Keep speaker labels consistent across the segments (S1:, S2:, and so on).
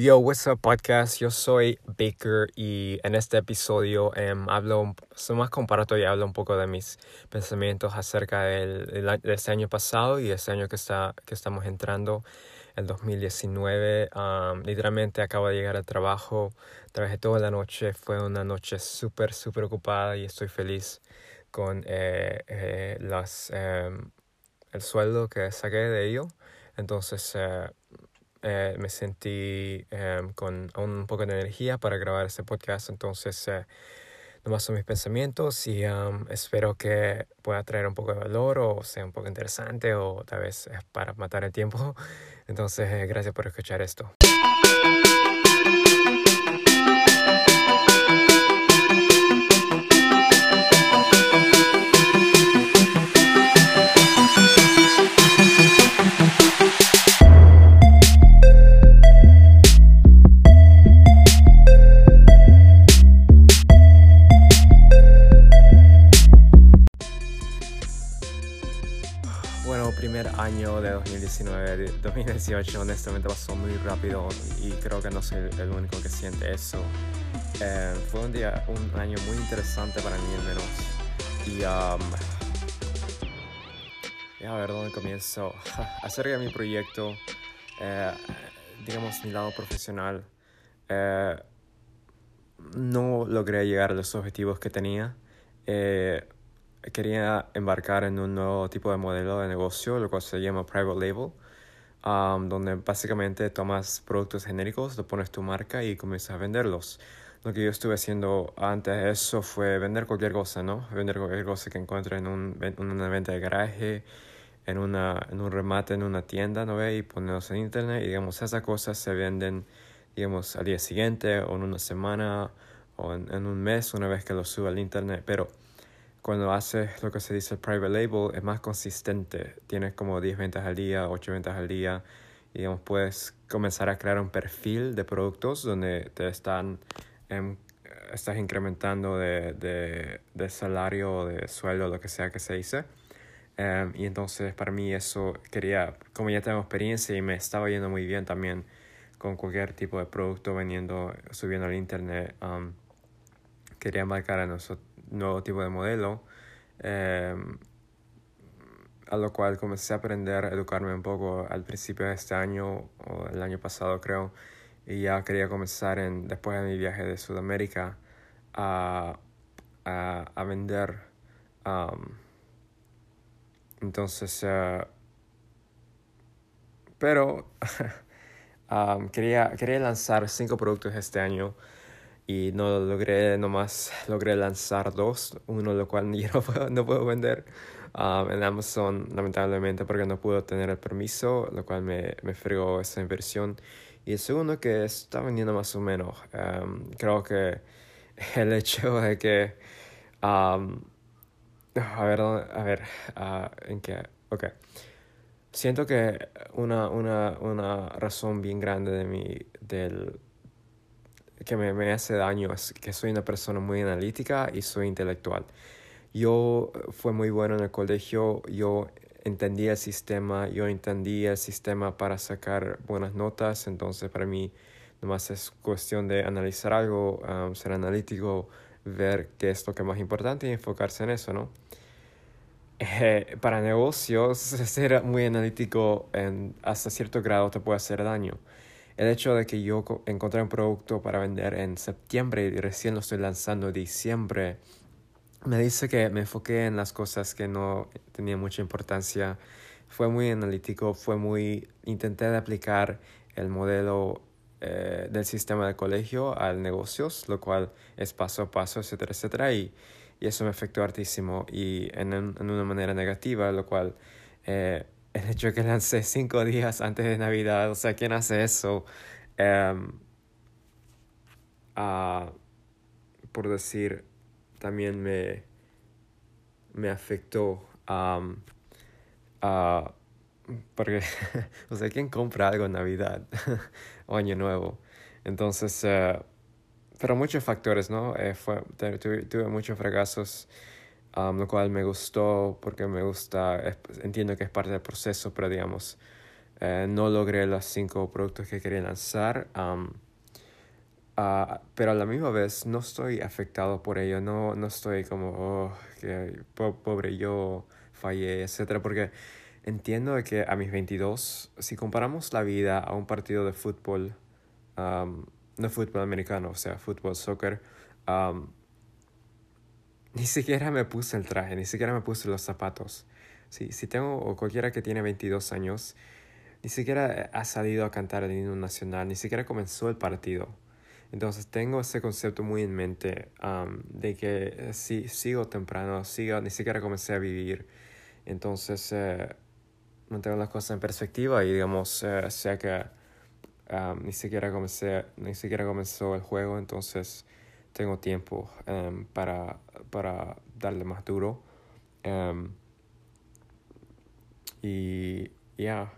S1: Yo, what's up podcast? Yo soy Baker y en este episodio um, hablo, soy más comparato y hablo un poco de mis pensamientos acerca del, de este año pasado y este año que, está, que estamos entrando, el 2019. Um, literalmente acabo de llegar al trabajo, trabajé toda la noche, fue una noche súper, súper ocupada y estoy feliz con eh, eh, um, el sueldo que saqué de ello. Entonces, eh, eh, me sentí em, con un poco de energía para grabar este podcast. Entonces, eh, nomás son mis pensamientos y em, espero que pueda traer un poco de valor o sea un poco interesante o tal vez para matar el tiempo. Entonces, eh, gracias por escuchar esto. 2018 honestamente pasó muy rápido y creo que no soy el único que siente eso. Eh, fue un día, un año muy interesante para mí al menos. Y um, a ver dónde comienzo. Acerca de mi proyecto, eh, digamos mi lado profesional, eh, no logré llegar a los objetivos que tenía. Eh, quería embarcar en un nuevo tipo de modelo de negocio, lo cual se llama private label, um, donde básicamente tomas productos genéricos, lo pones tu marca y comienzas a venderlos. Lo que yo estuve haciendo antes de eso fue vender cualquier cosa, ¿no? Vender cualquier cosa que encuentre en, un, en una venta de garaje, en, un remate en una tienda, ¿no ve? Y ponerlos en internet y digamos, esas cosas se venden, digamos, al día siguiente o en una semana o en, en un mes una vez que lo suba al internet, pero cuando haces lo que se dice private label es más consistente. Tienes como 10 ventas al día, 8 ventas al día. Y digamos, puedes comenzar a crear un perfil de productos donde te están, em, estás incrementando de, de, de, salario de sueldo, lo que sea que se dice. Um, y entonces para mí eso quería, como ya tengo experiencia y me estaba yendo muy bien también con cualquier tipo de producto vendiendo, subiendo al internet, um, quería marcar a nosotros nuevo tipo de modelo, eh, a lo cual comencé a aprender, a educarme un poco al principio de este año o el año pasado creo, y ya quería comenzar en, después de mi viaje de Sudamérica a, a, a vender. Entonces, uh, pero quería, quería lanzar cinco productos este año y no logré nomás logré lanzar dos uno lo cual yo no puedo, no puedo vender um, en Amazon lamentablemente porque no puedo tener el permiso lo cual me, me fregó esa inversión. Y el segundo que está vendiendo más o menos um, creo que el hecho de que um, a ver a ver uh, en qué ok. Siento que una, una, una razón bien grande de mi del que me, me, hace daño es que soy una persona muy analítica y soy intelectual. Yo fue muy bueno en el colegio, yo entendía el sistema, yo entendía el sistema para sacar buenas notas, entonces para mí nomás es cuestión de analizar algo, um, ser analítico, ver qué es lo que es más importante y enfocarse en eso, ¿no? Eh, para negocios, ser muy analítico en, hasta cierto grado te puede hacer daño el hecho de que yo encontré un producto para vender en septiembre y recién lo estoy lanzando en diciembre, me dice que me enfoqué en las cosas que no tenían mucha importancia. Fue muy analítico, fue muy... Intenté de aplicar el modelo eh, del sistema de colegio al negocios, lo cual es paso a paso, etcétera, etcétera. Y, y eso me afectó hartísimo y en, en una manera negativa, lo cual... Eh, el hecho de que lancé cinco días antes de Navidad, o sea, ¿quién hace eso? Um, uh, por decir, también me, me afectó. Um, uh, porque, o sea, ¿quién compra algo en Navidad o Año Nuevo? Entonces, uh, pero muchos factores, ¿no? Eh, fue, tuve, tuve muchos fracasos lo cual me gustó porque me gusta, entiendo que es parte del proceso, pero digamos, Eh, no logré los cinco productos que quería lanzar. Ah, pero a la misma vez no estoy afectado por ello, no, no estoy como, oh, que pobre yo fallé, etcétera, porque entiendo que a mis 22, si comparamos la vida a un partido de fútbol, no fútbol americano, o sea, fútbol, soccer, ni siquiera me puse el traje, ni siquiera me puse los zapatos. Si, si tengo, o cualquiera que tiene 22 años, ni siquiera ha salido a cantar el himno nacional, ni siquiera comenzó el partido. Entonces tengo ese concepto muy en mente de que eh, si sigo temprano, sigo, ni siquiera comencé a vivir. Entonces eh, mantengo las cosas en perspectiva y digamos, eh, sea que ni, siquiera comencé, ni siquiera comenzó el juego, entonces tengo tiempo em, para, para darle más duro. Em, y ya,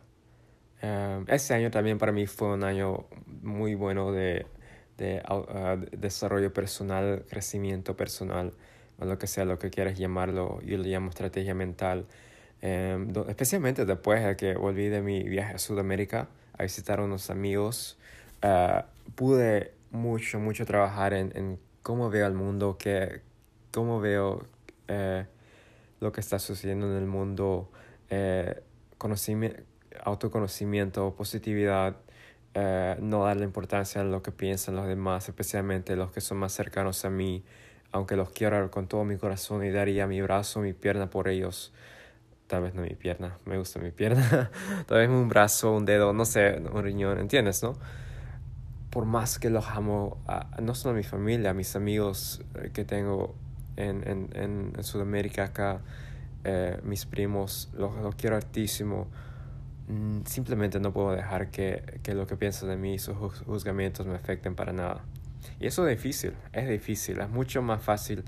S1: em, este año también para mí fue un año muy bueno de de desarrollo personal, crecimiento personal, o lo que sea, lo que quieras llamarlo, yo le llamo estrategia mental. Em, especialmente después de que volví de mi viaje a Sudamérica a visitar a unos amigos, ah, pude mucho, mucho trabajar en, en, cómo veo el mundo, que, cómo veo eh, lo que está sucediendo en el mundo, eh, autoconocimiento, positividad, eh, no darle importancia a lo que piensan los demás, especialmente los que son más cercanos a mí, aunque los quiero con todo mi corazón y daría mi brazo, mi pierna por ellos. Tal vez no mi pierna, me gusta mi pierna. Tal vez un brazo, un dedo, no sé, un riñón, ¿entiendes, no? Por más que los amo, no solo a mi familia, a mis amigos que tengo en, en, en Sudamérica acá, eh, mis primos, los, los quiero altísimo Mm, simplemente no puedo dejar que, que lo que piensan de mí y sus juzgamientos me afecten para nada. Y eso es difícil, es difícil, es mucho más fácil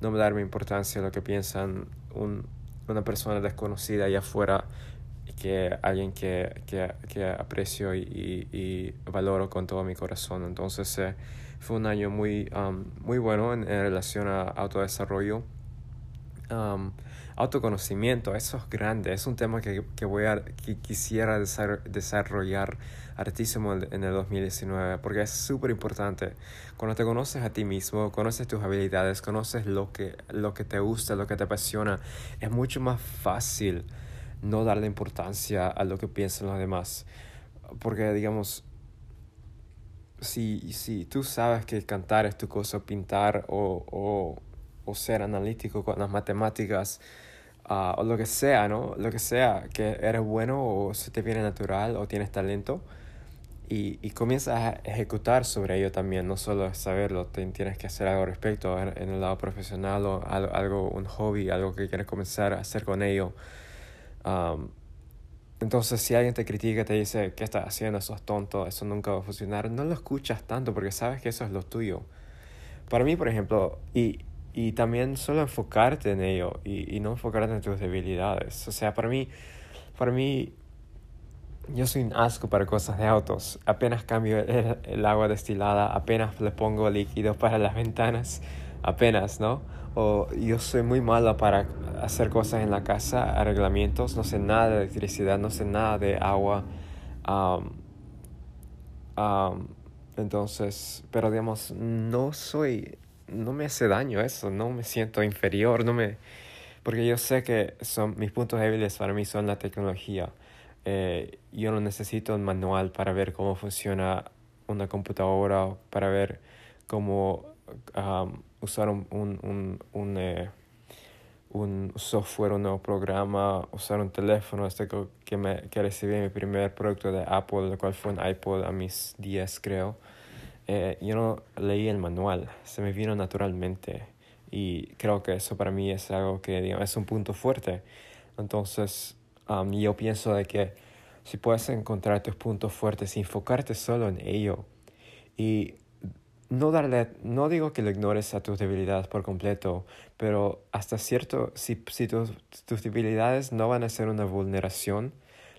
S1: no darme importancia a lo que piensan un, una persona desconocida allá afuera que alguien que, que, que aprecio y, y, valoro con todo mi corazón. Entonces eh, fue un año muy, um, muy bueno en, relación a autodesarrollo. Um, autoconocimiento, eso es grande, es un tema que, que voy a, que quisiera desarrollar hartísimo en el 2019, porque es súper importante. Cuando te conoces a ti mismo, conoces tus habilidades, conoces lo que, lo que te gusta, lo que te apasiona, es mucho más fácil no darle importancia a lo que piensan los demás. Porque, digamos, si, si tú sabes que cantar es tu cosa, pintar o, o, o ser analítico con las matemáticas, Ah, o lo que sea, ¿no? Lo que sea, que eres bueno o se te viene natural o tienes talento y, y comienzas a ejecutar sobre ello también, no solo saberlo, tienes que hacer algo al respecto en, el lado profesional o algo, un hobby, algo que quieres comenzar a hacer con ello. Entonces, si alguien te critica, te dice, ¿qué estás haciendo? Eso es tonto, eso nunca va a funcionar, no lo escuchas tanto porque sabes que eso es lo tuyo. Para mí, por ejemplo, y, y también solo enfocarte en ello y, y, no enfocarte en tus debilidades. O sea, para mí, para mí, yo soy un asco para cosas de autos. Apenas cambio el, el, agua destilada, apenas le pongo líquido para las ventanas, apenas, ¿no? O yo soy muy malo para hacer cosas en la casa, arreglamientos, no sé nada de electricidad, no sé nada de agua. Um, um, entonces, pero digamos, no soy no me hace daño eso, no me siento inferior, no me... Porque yo sé que son, mis puntos débiles para mí son la tecnología. Eh, yo no necesito un manual para ver cómo funciona una computadora, para ver cómo usar un, un, un, eh, un, software, un nuevo programa, usar un teléfono. Este que, me, que recibí mi primer producto de Apple, el cual fue un iPod a mis 10 creo. Eh, yo no leí el manual, se me vino naturalmente y creo que eso para mí es algo que digamos, es un punto fuerte. Entonces, um, yo pienso de que si puedes encontrar tus puntos fuertes enfocarte solo en ello y no darle, no digo que lo ignores a tus debilidades por completo, pero hasta cierto, si, si tus, tus debilidades no van a ser una vulneración,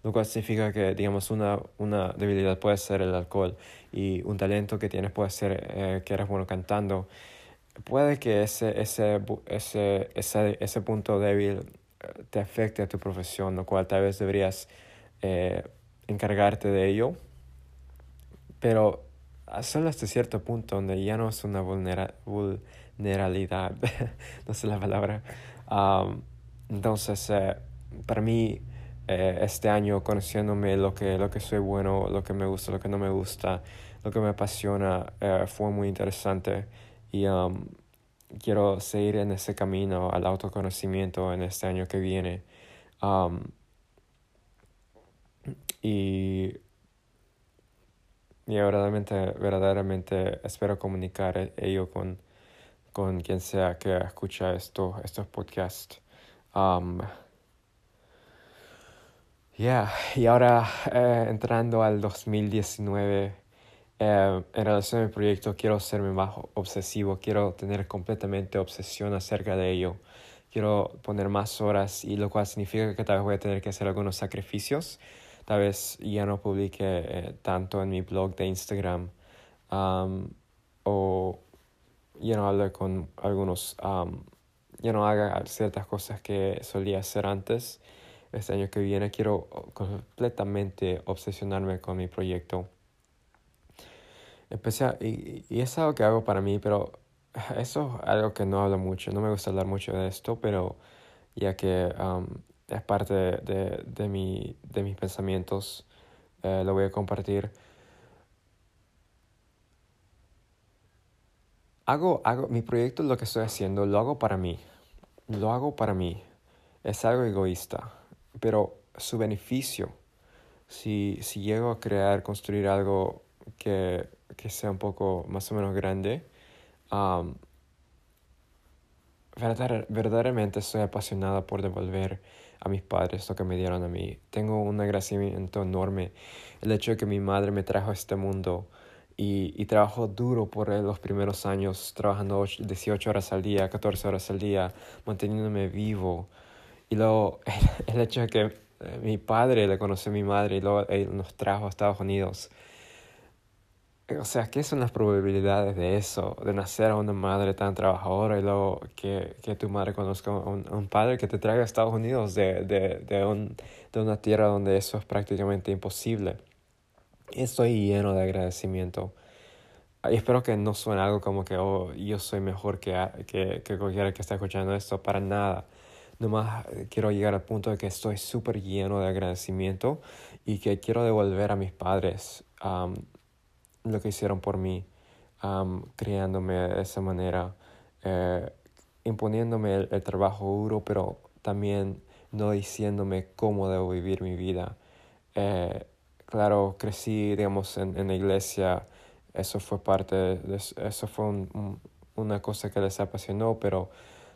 S1: lo cual significa que, digamos, una, una debilidad puede ser el alcohol y un talento que tienes puede ser eh, que eres bueno cantando. Puede que ese, ese, ese, ese, ese punto débil eh, te afecte a tu profesión, lo cual tal vez deberías eh, encargarte de ello, pero solo hasta cierto punto donde ya no es una vulnerabilidad, no sé la palabra. entonces, eh, para mí, eh, este año conociéndome lo que, lo que soy bueno, lo que me gusta, lo que no me gusta, lo que me apasiona, eh, fue muy interesante y quiero seguir en ese camino al autoconocimiento en este año que viene. y, y verdaderamente, verdaderamente espero comunicar ello con, con quien sea que escucha esto, estos podcasts. Um, yeah. y ahora eh, entrando al 2019, eh, en relación al proyecto quiero serme más obsesivo, quiero tener completamente obsesión acerca de ello. Quiero poner más horas y lo cual significa que tal vez voy a tener que hacer algunos sacrificios. Tal vez ya no publique eh, tanto en mi blog de Instagram um, o ya no hable con algunos, um, ya no haga ciertas cosas que solía hacer antes. Este año que viene quiero completamente obsesionarme con mi proyecto Empecé y, y, es algo que hago para mí, pero eso es algo que no hablo mucho. No me gusta hablar mucho de esto, pero ya que um, es parte de, de, mi, de mis pensamientos, eh, lo voy a compartir. Hago, hago, mi proyecto, lo que estoy haciendo, lo hago para mí. Lo hago para mí. Es algo egoísta, pero su beneficio, si, si llego a crear, construir algo que que sea un poco más o menos grande. verdaderamente estoy apasionada por devolver a mis padres lo que me dieron a mí. Tengo un agradecimiento enorme. El hecho de que mi madre me trajo a este mundo y, y trabajó duro por los primeros años, trabajando 18 horas al día, 14 horas al día, manteniéndome vivo. Y luego el, hecho de que eh, mi padre le conoció a mi madre y luego nos trajo a Estados Unidos o sea, ¿qué son las probabilidades de eso? De nacer a una madre tan trabajadora y luego que, que tu madre conozca a un, padre que te traiga a Estados Unidos de, de, de, un, de una tierra donde eso es prácticamente imposible. Estoy lleno de agradecimiento. Y espero que no suene algo como que oh, yo soy mejor que, que, que cualquiera que está escuchando esto, para nada. Nomás quiero llegar al punto de que estoy súper lleno de agradecimiento y que quiero devolver a mis padres lo que hicieron por mí, criándome de esa manera, eh, imponiéndome el, trabajo duro, pero también no diciéndome cómo debo vivir mi vida. Eh, claro, crecí, digamos, en, en, la iglesia, eso fue parte, de, eso fue una cosa que les apasionó, pero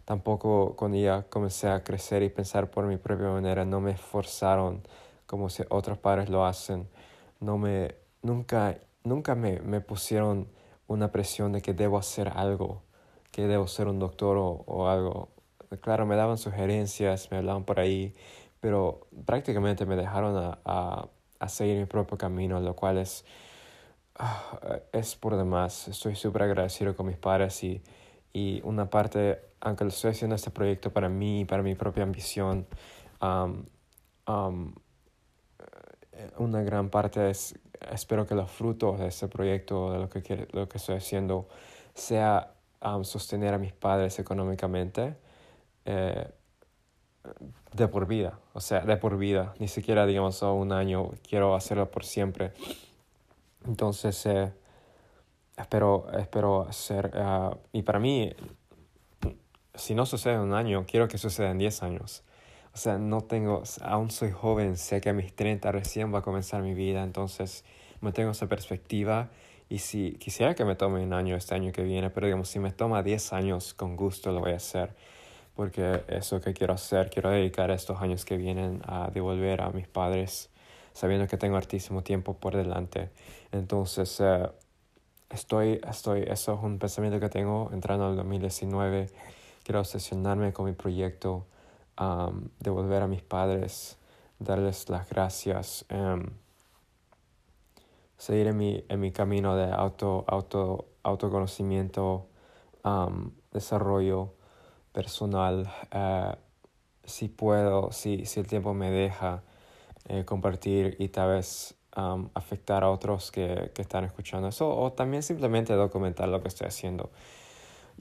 S1: tampoco cuando ya comencé a crecer y pensar por mi propia manera, no me forzaron como si otros padres lo hacen. No me, nunca nunca me, me pusieron una presión de que debo hacer algo, que debo ser un doctor o, algo. Claro, me daban sugerencias, me hablaban por ahí, pero prácticamente me dejaron a, a, a seguir mi propio camino, lo cual es, ah, es por demás. Estoy súper agradecido con mis padres y, y una parte, aunque lo estoy haciendo este proyecto para mí, para mi propia ambición, una gran parte es espero que los frutos de este proyecto, de lo que, lo que estoy haciendo, sea sostener a mis padres económicamente eh, de por vida, o sea, de por vida, ni siquiera digamos oh, un año, quiero hacerlo por siempre. Entonces, eh, espero, espero hacer, ah, y para mí, si no sucede en un año, quiero que suceda en 10 años. O sea, no tengo, aún soy joven, sé que a mis 30 recién va a comenzar mi vida, entonces me tengo esa perspectiva y si quisiera que me tome un año este año que viene, pero digamos, si me toma 10 años, con gusto lo voy a hacer, porque eso que quiero hacer, quiero dedicar estos años que vienen a devolver a mis padres, sabiendo que tengo hartísimo tiempo por delante. Entonces, eh, estoy, estoy, eso es un pensamiento que tengo entrando al 2019, quiero obsesionarme con mi proyecto devolver a mis padres, darles las gracias, em, seguir en mi, en mi camino de auto, auto, autoconocimiento, desarrollo personal, eh, si puedo, si, si el tiempo me deja, eh, compartir y tal vez afectar a otros que, que están escuchando eso o también simplemente documentar lo que estoy haciendo.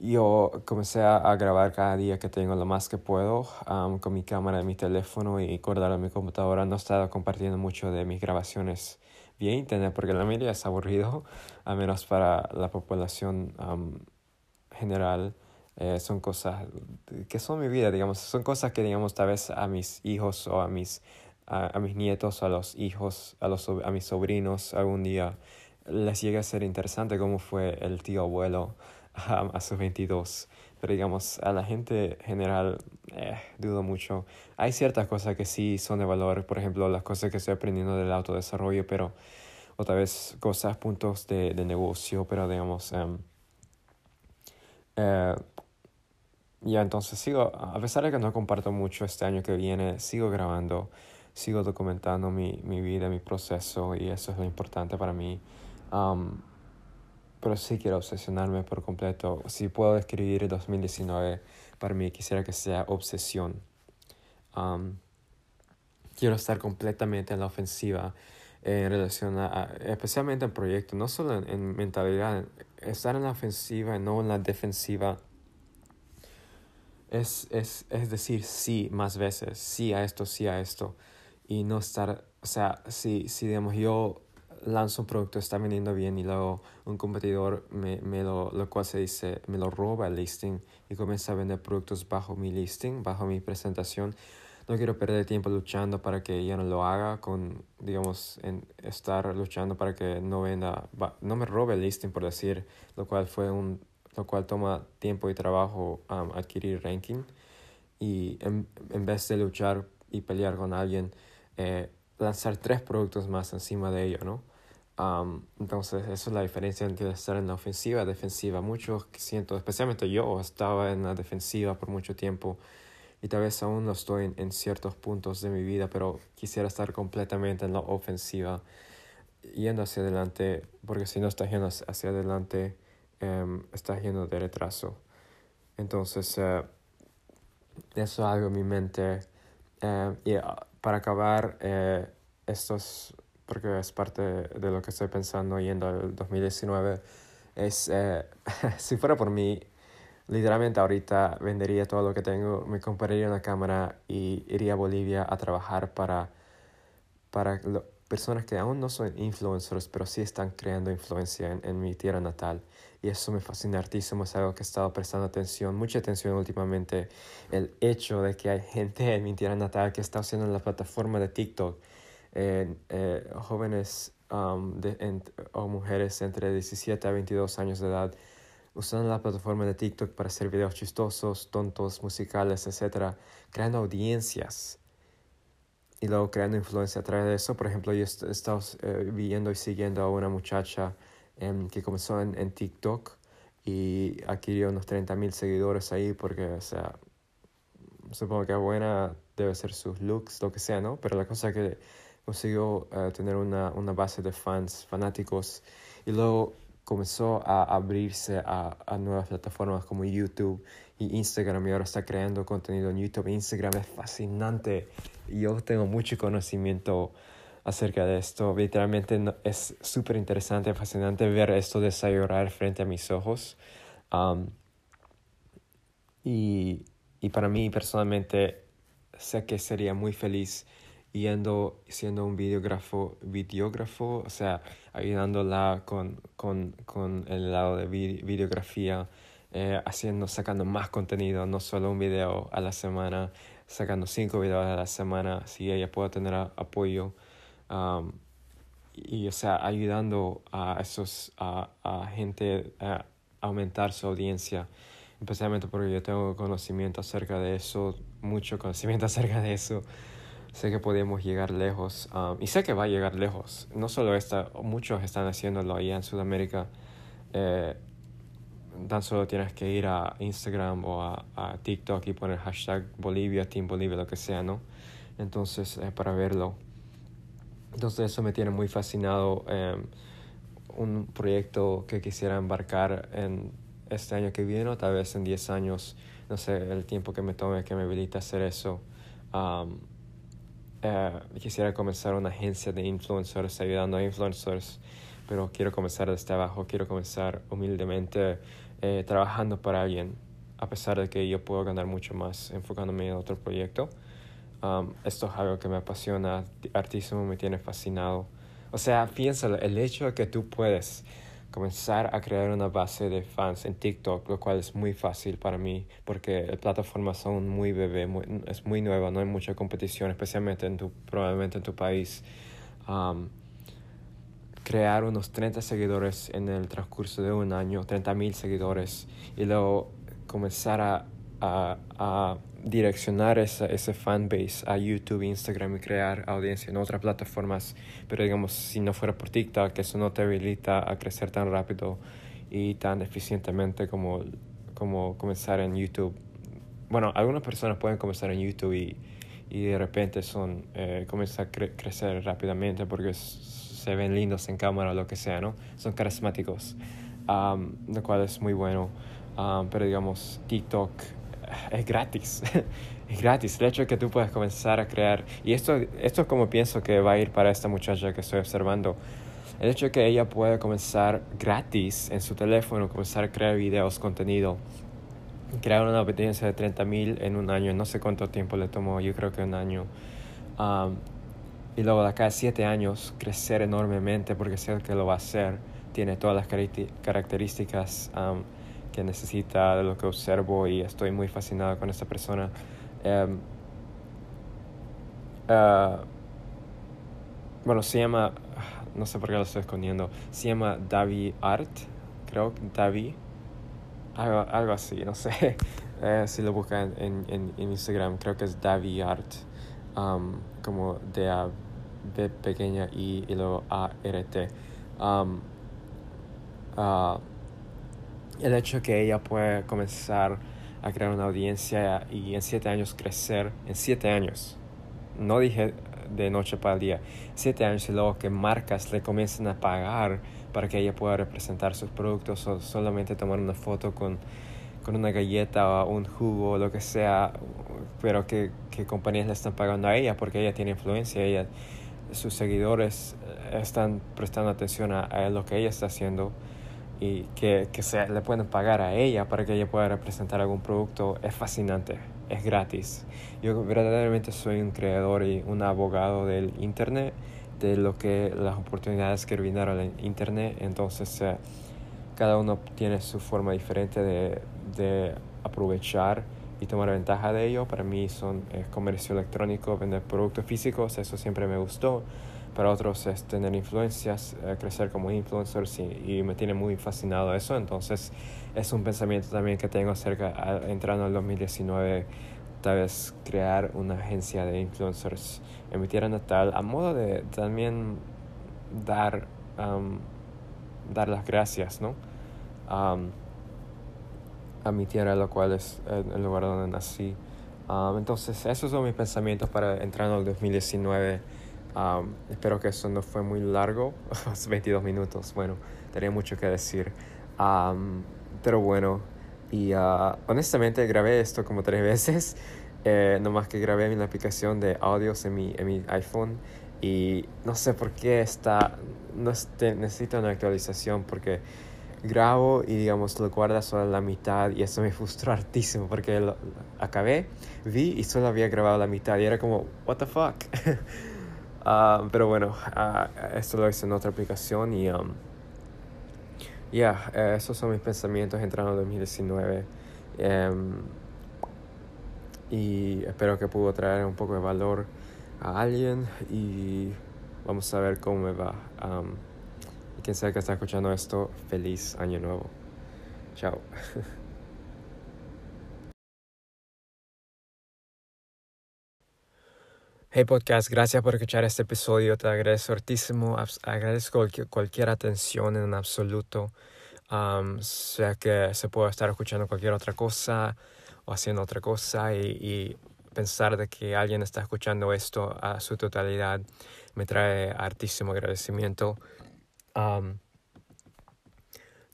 S1: Yo comencé a, grabar cada día que tengo lo más que puedo con mi cámara mi teléfono y guardar en mi computadora. No he estado compartiendo mucho de mis grabaciones vía internet porque la media es aburrido, a menos para la población general. Eh, son cosas que son mi vida, digamos, son cosas que, digamos, tal vez a mis hijos o a mis, a, mis nietos, a los hijos, a, los, a mis sobrinos algún día les llegue a ser interesante cómo fue el tío abuelo a sus 22. Pero digamos, a la gente general eh, dudo mucho. Hay ciertas cosas que sí son de valor, por ejemplo, las cosas que estoy aprendiendo del autodesarrollo, pero otra vez cosas, puntos de, de negocio, pero digamos, em, eh, ya entonces sigo, a pesar de que no comparto mucho este año que viene, sigo grabando, sigo documentando mi, mi vida, mi proceso y eso es lo importante para mí. Um, pero sí quiero obsesionarme por completo. Si puedo describir el 2019, para mí quisiera que sea obsesión. Um, quiero estar completamente en la ofensiva en relación a, especialmente en proyectos, no solo en, mentalidad, estar en la ofensiva y no en la defensiva. Es, es, es decir sí más veces, sí a esto, sí a esto. Y no estar, o sea, si, si digamos yo lanzo un producto, está vendiendo bien y luego un competidor me, me lo, lo cual se dice, me lo roba el listing y comienza a vender productos bajo mi listing, bajo mi presentación. No quiero perder tiempo luchando para que ella no lo haga, con, digamos, en estar luchando para que no venda, no me robe el listing por decir, lo cual fue un, lo cual toma tiempo y trabajo um, adquirir ranking. Y en, en, vez de luchar y pelear con alguien, eh, lanzar tres productos más encima de ello, ¿no? Entonces, eso es la diferencia entre estar en la ofensiva y defensiva. Muchos siento, especialmente yo, estaba en la defensiva por mucho tiempo y tal vez aún no estoy en, ciertos puntos de mi vida, pero quisiera estar completamente en la ofensiva, yendo hacia adelante, porque si no estás yendo hacia adelante, um, estás yendo de retraso. Entonces, uh, eso es algo en mi mente. Uh, y uh, para acabar, uh, estos porque es parte de lo que estoy pensando yendo al 2019, es, eh, si fuera por mí, literalmente ahorita vendería todo lo que tengo, me compraría una cámara y iría a Bolivia a trabajar para, para personas que aún no son influencers, pero sí están creando influencia en, en mi tierra natal. Y eso me fascina hartísimo, es algo que he estado prestando atención, mucha atención últimamente, el hecho de que hay gente en mi tierra natal que está haciendo la plataforma de TikTok eh, jóvenes de, o mujeres entre 17 a 22 años de edad usando la plataforma de TikTok para hacer videos chistosos, tontos, musicales, etc., creando audiencias y luego creando influencia a través de eso. Por ejemplo, yo he estado eh, viendo y siguiendo a una muchacha em, que comenzó en, en, TikTok y adquirió unos 30 mil seguidores ahí porque, o sea, supongo que buena debe ser sus looks, lo que sea, ¿no? Pero la cosa que consiguió eh, tener una, una, base de fans, fanáticos, y luego comenzó a abrirse a, a, nuevas plataformas como YouTube y Instagram, y ahora está creando contenido en YouTube e Instagram. Es fascinante. Yo tengo mucho conocimiento acerca de esto. Literalmente es súper interesante, fascinante ver esto desarrollar frente a mis ojos. y, y para mí personalmente sé que sería muy feliz yendo, siendo un videógrafo, videógrafo, o sea, ayudándola con, con, con el lado de videografía, eh, haciendo, sacando más contenido, no solo un video a la semana, sacando cinco videos a la semana, si ella puede tener apoyo. y, o sea, ayudando a esos, a, a gente a aumentar su audiencia, especialmente porque yo tengo conocimiento acerca de eso, mucho conocimiento acerca de eso sé que podemos llegar lejos um, y sé que va a llegar lejos. No solo esta, muchos están haciéndolo allá en Sudamérica. Eh, tan solo tienes que ir a Instagram o a, a, TikTok y poner hashtag Bolivia, Team Bolivia, lo que sea, ¿no? Entonces, eh, para verlo. Entonces, eso me tiene muy fascinado. Em, un proyecto que quisiera embarcar en este año que viene o tal vez en 10 años, no sé, el tiempo que me tome que me habilite hacer eso. Um, eh, quisiera comenzar una agencia de influencers ayudando a influencers, pero quiero comenzar desde abajo, quiero comenzar humildemente eh, trabajando para alguien, a pesar de que yo puedo ganar mucho más enfocándome en otro proyecto. Um, esto es algo que me apasiona, artísimo me tiene fascinado. O sea, piénsalo, el hecho de que tú puedes comenzar a crear una base de fans en TikTok, lo cual es muy fácil para mí porque las plataformas son muy bebé, es muy nueva, no hay mucha competición, especialmente en tu, probablemente en tu país. Um, crear unos 30 seguidores en el transcurso de un año, 30 mil seguidores, y luego comenzar a, a, a direccionar esa, ese fanbase a YouTube, Instagram y crear audiencia en otras plataformas. Pero digamos, si no fuera por TikTok, eso no te habilita a crecer tan rápido y tan eficientemente como, como comenzar en YouTube. Bueno, algunas personas pueden comenzar en YouTube y, y de repente son, eh, comienzan a crecer rápidamente porque se ven lindos en cámara o lo que sea, ¿no? Son carismáticos, lo cual es muy bueno. pero digamos, TikTok es gratis. es gratis. El hecho de que tú puedas comenzar a crear. Y esto, esto es como pienso que va a ir para esta muchacha que estoy observando. El hecho de que ella pueda comenzar gratis en su teléfono, comenzar a crear videos, contenido, crear una audiencia de 30 mil en un año, no sé cuánto tiempo le tomó, yo creo que un año. y luego de acá a 7 años crecer enormemente porque sé que lo va a hacer. Tiene todas las características que necesita, de lo que observo y estoy muy fascinado con esta persona. Em, ah, bueno, se llama, no sé por qué lo estoy escondiendo, se llama Davi Art, creo, Davi, algo, algo así, no sé, eh, si lo buscan en, en, Instagram, creo que es Davi Art, como de A, B pequeña I y luego A R T. Uh, el hecho que ella puede comenzar a crear una audiencia y en siete años crecer, en siete años, no dije de noche para el día, siete años y luego que marcas le comiencen a pagar para que ella pueda representar sus productos o solamente tomar una foto con, con una galleta o un jugo o lo que sea, pero que, que compañías le están pagando a ella porque ella tiene influencia, ella, sus seguidores están prestando atención a lo que ella está haciendo y que, que se le pueden pagar a ella para que ella pueda representar algún producto es fascinante, es gratis. Yo verdaderamente soy un creador y un abogado del Internet, de lo que las oportunidades que vinieron al Internet, entonces eh, cada uno tiene su forma diferente de, de aprovechar y tomar ventaja de ello. Para mí son comercio electrónico, vender productos físicos, eso siempre me gustó para otros es tener influencias, eh, crecer como influencers y, me tiene muy fascinado eso. Entonces es un pensamiento también que tengo acerca, entrando en 2019, tal vez crear una agencia de influencers en mi tierra natal a modo de también dar, dar las gracias, ¿no? a mi tierra, lo cual es el lugar donde nací. entonces, esos son mis pensamientos para entrar en el 2019 espero que eso no fue muy largo, 22 minutos, bueno, tenía mucho que decir. pero bueno, y uh, honestamente grabé esto como tres veces, eh, nomás que grabé en la aplicación de audios en mi, en mi iPhone y no sé por qué está, no este, necesito una actualización porque grabo y digamos lo guarda solo la mitad y eso me frustró hartísimo porque lo, acabé, vi y solo había grabado la mitad y era como, what the fuck. Ah, pero bueno, uh, esto lo hice en otra aplicación y um, ya, eh, esos son mis pensamientos entrando en 2019. Em, y espero que pudo traer un poco de valor a alguien y vamos a ver cómo me va. y quien sea que está escuchando esto, feliz año nuevo. Chao. Hey podcast, gracias por escuchar este episodio. Te agradezco hartísimo. Agradezco cualquier atención en absoluto. sea que se pueda estar escuchando cualquier otra cosa o haciendo otra cosa y, pensar de que alguien está escuchando esto a su totalidad me trae hartísimo agradecimiento.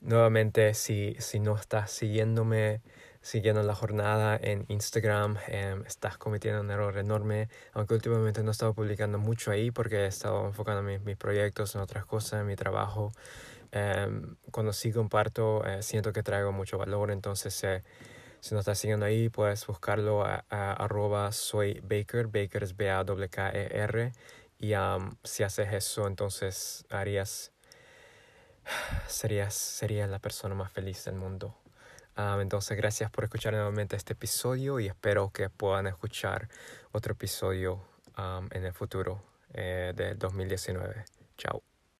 S1: nuevamente, si, si no estás siguiéndome, siguiendo la jornada en Instagram. Em, estás cometiendo un error enorme, aunque últimamente no he estado publicando mucho ahí porque he estado enfocando mis, mis proyectos en otras cosas, en mi trabajo. Em, cuando sí comparto, eh, siento que traigo mucho valor, entonces eh, si no estás siguiendo ahí, puedes buscarlo a, arroba soy Baker, Baker es B-A-K-E-R, y si haces eso, entonces harías, serías, serías la persona más feliz del mundo. Entonces, gracias por escuchar nuevamente este episodio y espero que puedan escuchar otro episodio en el futuro eh, del 2019. Chao.